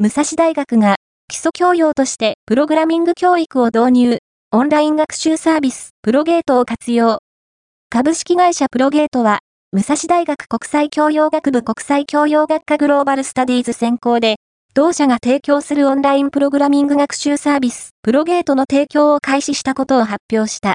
武蔵大学が基礎教養としてプログラミング教育を導入、オンライン学習サービスプロゲートを活用。株式会社プロゲートは、武蔵大学国際教養学部国際教養学科グローバルスタディーズ専攻で、同社が提供するオンラインプログラミング学習サービスプロゲートの提供を開始したことを発表した。